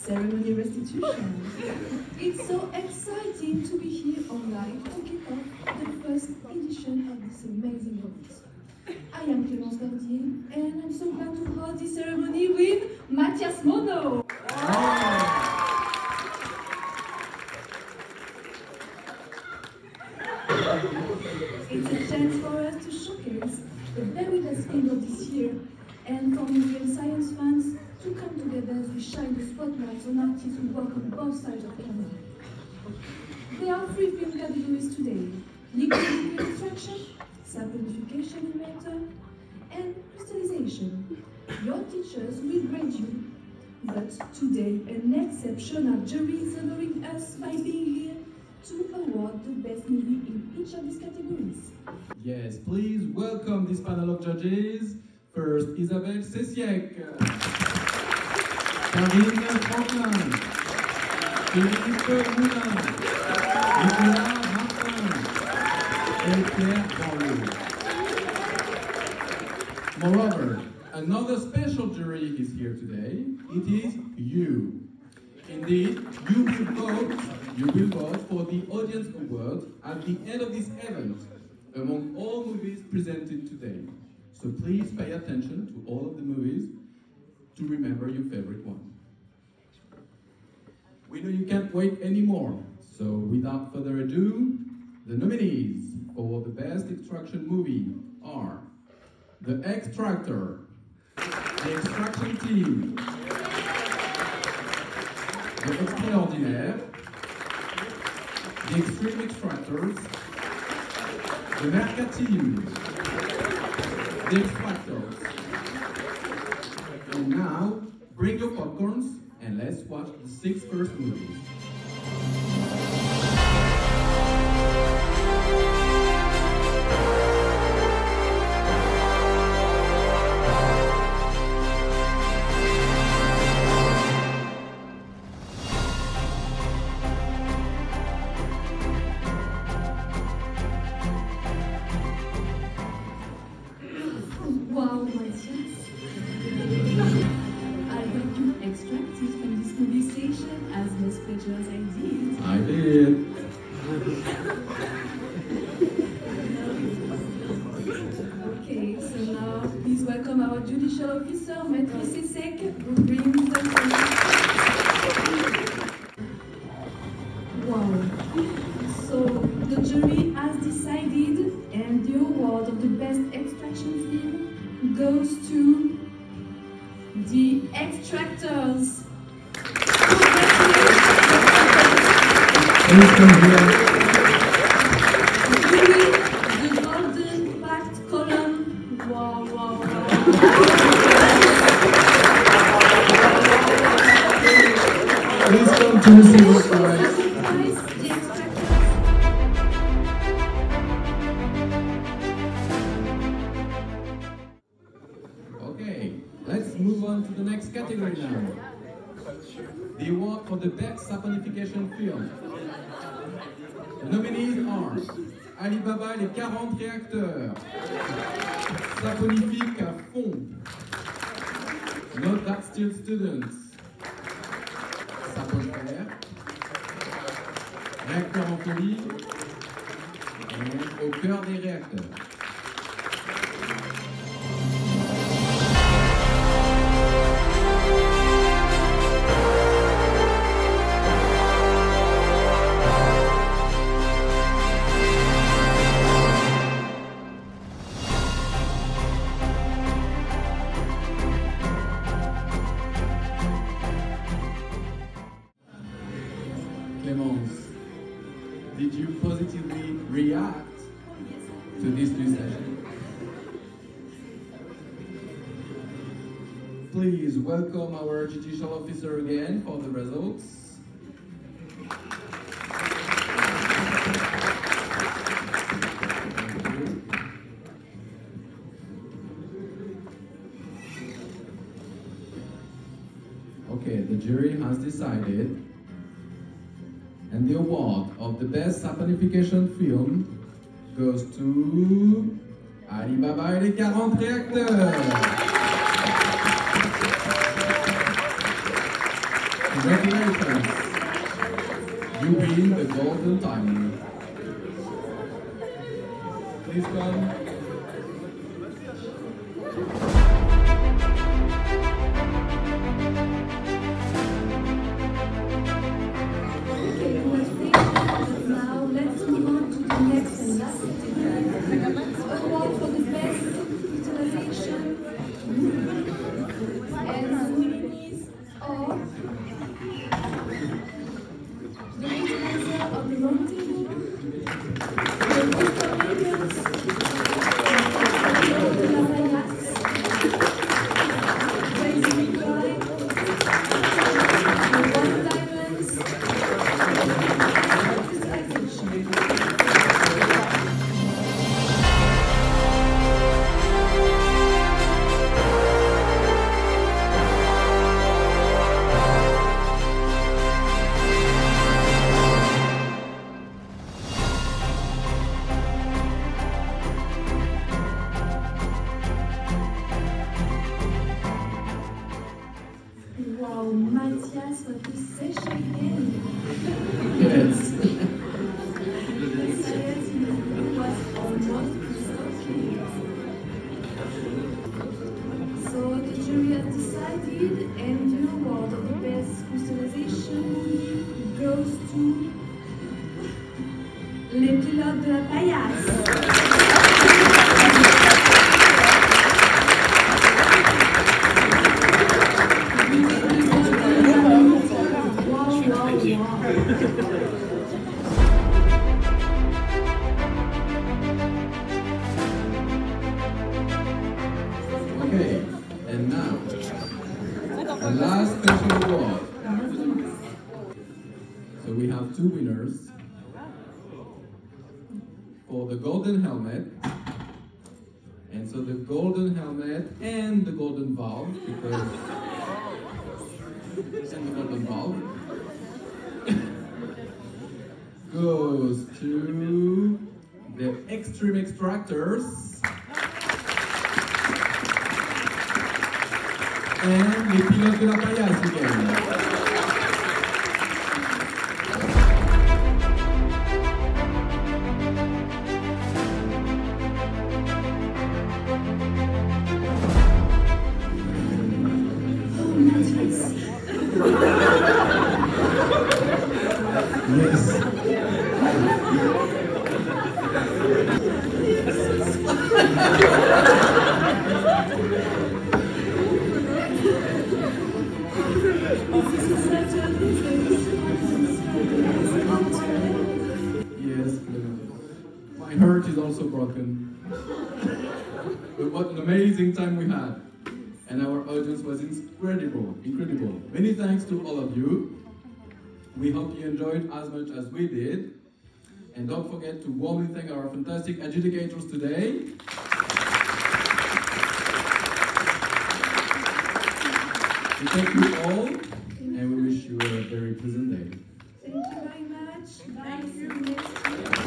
ceremony restitution. It's so exciting to be here online to kick off the first edition of this amazing event. I am Clémence Gordier, and I'm so glad to hold this ceremony with Mathias Monnot. It's a chance for us to showcase the very best film of this year and for museum science fans to come together as we shine the spotlight on artists who work on both sides of the camera. There are three film categories today liquid extraction, saponification in matter, and crystallization. Your teachers will grade you, but today an exceptional jury is honoring us by being here to award the best movie in each of these categories. Yes, please welcome this panel of judges. First, Isabelle Sesiek, Karine Franklin, Philippe Moulin, Nicolas Martin, and Pierre Barlow. Moreover, another special jury is here today. It is you. Indeed, you will vote, you will vote for the audience award at the end of this event among all movies presented today. So please pay attention to all of the movies to remember your favorite one. We know you can't wait anymore, so without further ado, the nominees for the best extraction movie are The Extractor, The Extraction Team, The Extraordinaire, The Extreme Extractors, The Mercatile, The Extractors. Bring your popcorns and let's watch the six first movies. Our judicial officer, Maître Sesek, who brings us Wow. So the jury has decided, and the award of the best extraction film goes to the extractors. Please let's move on to the next category now. The award for the best saponification film. The nominees are Alibaba les 40 réacteurs, Saponifique Not That Still Students, Saponifère, Réacteur en folie, Au cœur des réacteurs. Did you positively react to this new session? Please welcome our judicial officer again for the results. Okay, the jury has decided the best saponification film goes to Alibaba et les 40 réacteurs. Congratulations. You win the Golden Time. So the jury has decided, and the award of the best crystallization goes to les pilotes de la paillasse. Okay, and now, the last special award. So we have two winners for the golden helmet. And so the golden helmet and the golden valve, because and the golden valve goes to the extreme extractors. And les pilotes de la. Oh, Yes. Also broken. but what an amazing time we had. And our audience was incredible, incredible. Many thanks to all of you. We hope you enjoyed as much as we did. And don't forget to warmly thank our fantastic adjudicators today. We thank you all, and we wish you a very pleasant day. Thank you very much. See you.